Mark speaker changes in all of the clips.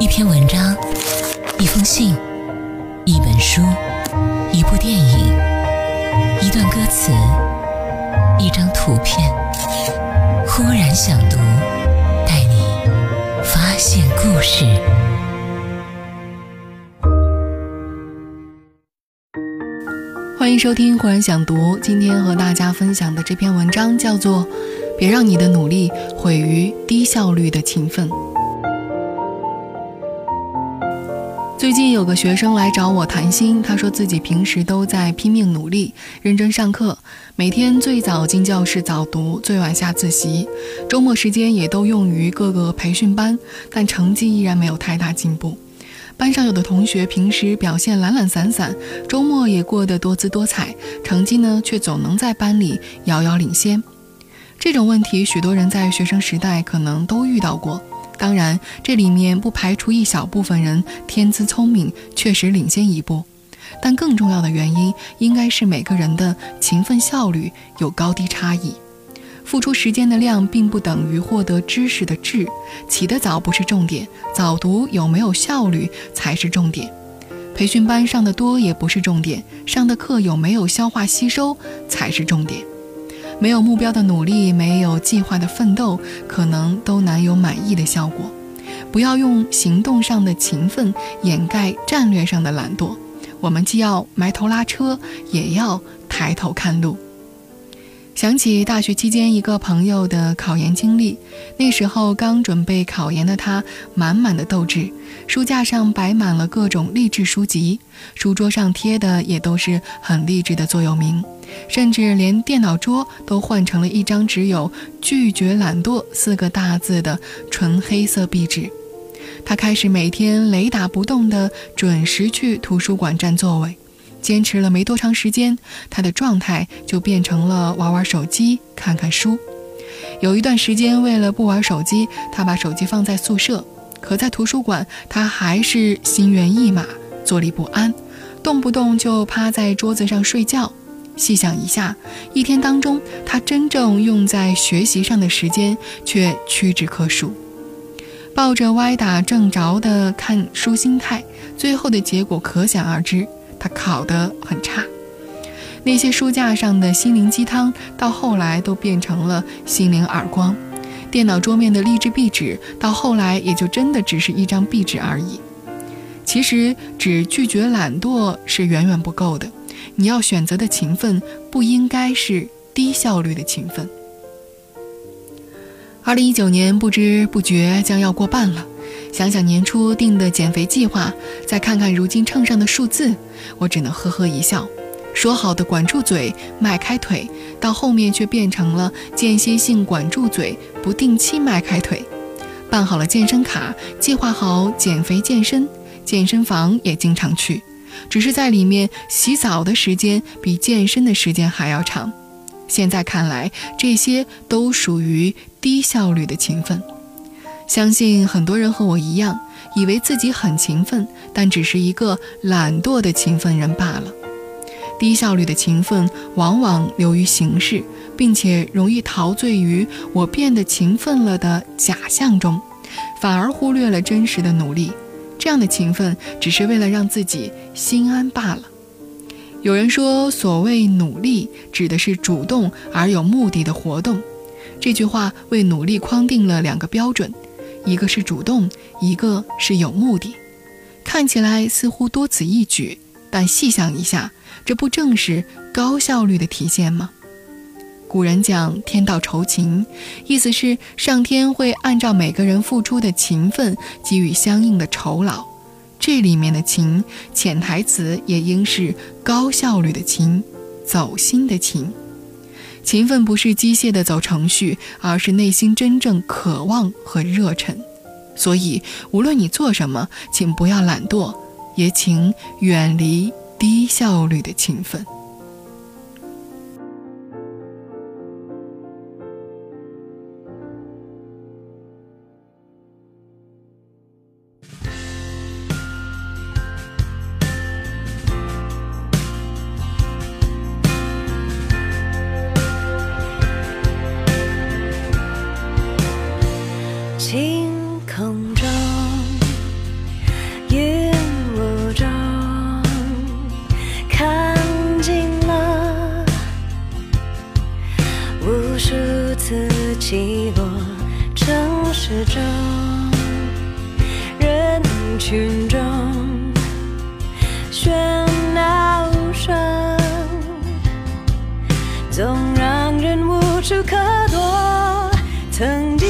Speaker 1: 一篇文章，一封信，一本书，一部电影，一段歌词，一张图片。忽然想读，带你发现故事。
Speaker 2: 欢迎收听《忽然想读》，今天和大家分享的这篇文章叫做《别让你的努力毁于低效率的勤奋》。最近有个学生来找我谈心，他说自己平时都在拼命努力，认真上课，每天最早进教室早读，最晚下自习，周末时间也都用于各个培训班，但成绩依然没有太大进步。班上有的同学平时表现懒懒散散，周末也过得多姿多彩，成绩呢却总能在班里遥遥领先。这种问题，许多人在学生时代可能都遇到过。当然，这里面不排除一小部分人天资聪明，确实领先一步，但更重要的原因应该是每个人的勤奋效率有高低差异。付出时间的量并不等于获得知识的质，起得早不是重点，早读有没有效率才是重点。培训班上的多也不是重点，上的课有没有消化吸收才是重点。没有目标的努力，没有计划的奋斗，可能都难有满意的效果。不要用行动上的勤奋掩盖战略上的懒惰。我们既要埋头拉车，也要抬头看路。想起大学期间一个朋友的考研经历，那时候刚准备考研的他，满满的斗志，书架上摆满了各种励志书籍，书桌上贴的也都是很励志的座右铭，甚至连电脑桌都换成了一张只有“拒绝懒惰”四个大字的纯黑色壁纸。他开始每天雷打不动地准时去图书馆占座位。坚持了没多长时间，他的状态就变成了玩玩手机、看看书。有一段时间，为了不玩手机，他把手机放在宿舍。可在图书馆，他还是心猿意马、坐立不安，动不动就趴在桌子上睡觉。细想一下，一天当中，他真正用在学习上的时间却屈指可数。抱着歪打正着的看书心态，最后的结果可想而知。他考得很差，那些书架上的心灵鸡汤，到后来都变成了心灵耳光；电脑桌面的励志壁纸，到后来也就真的只是一张壁纸而已。其实，只拒绝懒惰是远远不够的，你要选择的勤奋，不应该是低效率的勤奋。二零一九年不知不觉将要过半了。想想年初定的减肥计划，再看看如今秤上的数字，我只能呵呵一笑。说好的管住嘴、迈开腿，到后面却变成了间歇性管住嘴、不定期迈开腿。办好了健身卡，计划好减肥健身，健身房也经常去，只是在里面洗澡的时间比健身的时间还要长。现在看来，这些都属于低效率的勤奋。相信很多人和我一样，以为自己很勤奋，但只是一个懒惰的勤奋人罢了。低效率的勤奋往往流于形式，并且容易陶醉于我变得勤奋了的假象中，反而忽略了真实的努力。这样的勤奋只是为了让自己心安罢了。有人说，所谓努力，指的是主动而有目的的活动。这句话为努力框定了两个标准。一个是主动，一个是有目的，看起来似乎多此一举，但细想一下，这不正是高效率的体现吗？古人讲“天道酬勤”，意思是上天会按照每个人付出的勤奋给予相应的酬劳。这里面的“勤”潜台词也应是高效率的“勤”，走心的“勤”。勤奋不是机械的走程序，而是内心真正渴望和热忱。所以，无论你做什么，请不要懒惰，也请远离低效率的勤奋。
Speaker 3: 总让人无处可躲。曾经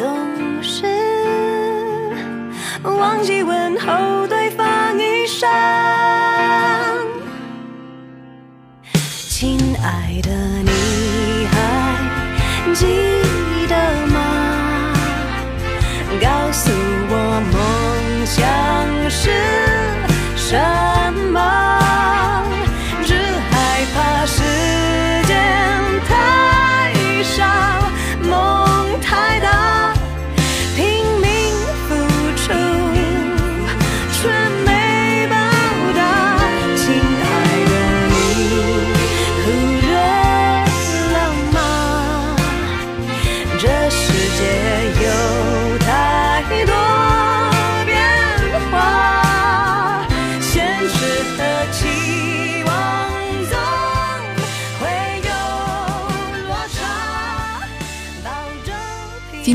Speaker 3: 总是忘记问候对方一声。亲爱的，你还记得吗？告诉我梦想是什么？世界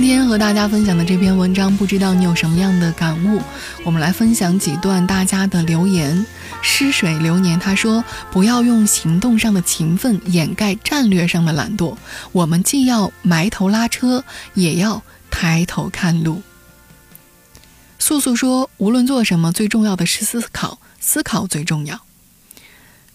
Speaker 2: 今天和大家分享的这篇文章，不知道你有什么样的感悟？我们来分享几段大家的留言。湿水流年他说：“不要用行动上的勤奋掩盖战略上的懒惰，我们既要埋头拉车，也要抬头看路。”素素说：“无论做什么，最重要的是思考，思考最重要。”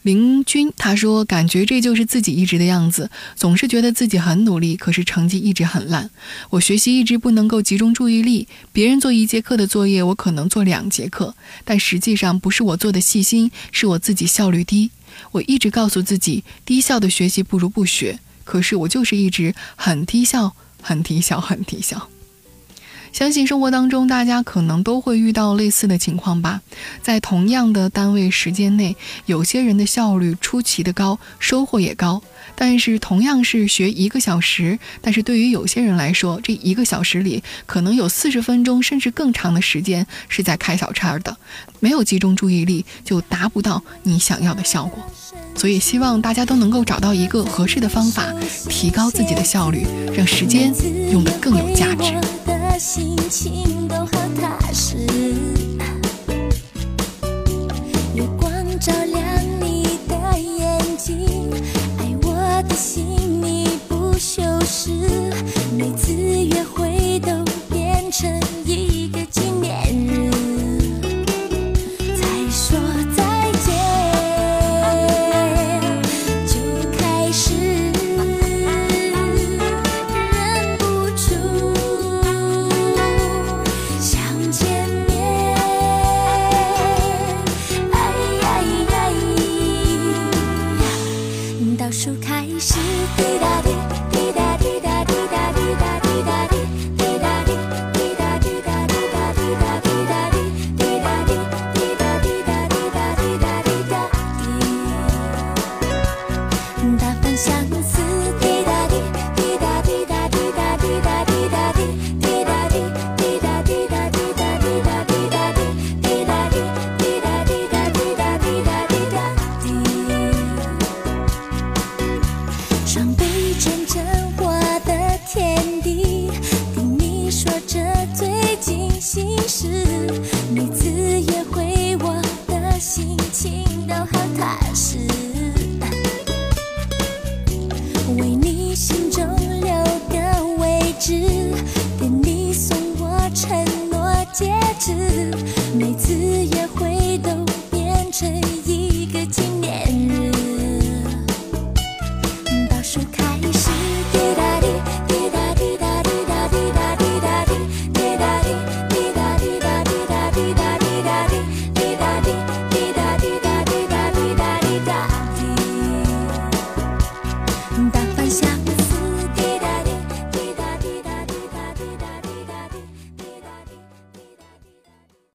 Speaker 2: 林军他说：“感觉这就是自己一直的样子，总是觉得自己很努力，可是成绩一直很烂。我学习一直不能够集中注意力，别人做一节课的作业，我可能做两节课，但实际上不是我做的细心，是我自己效率低。我一直告诉自己，低效的学习不如不学，可是我就是一直很低效，很低效，很低效。”相信生活当中，大家可能都会遇到类似的情况吧。在同样的单位时间内，有些人的效率出奇的高，收获也高。但是同样是学一个小时，但是对于有些人来说，这一个小时里可能有四十分钟甚至更长的时间是在开小差的，没有集中注意力，就达不到你想要的效果。所以希望大家都能够找到一个合适的方法，提高自己的效率，让时间用得更有价值。
Speaker 4: 心情都好踏实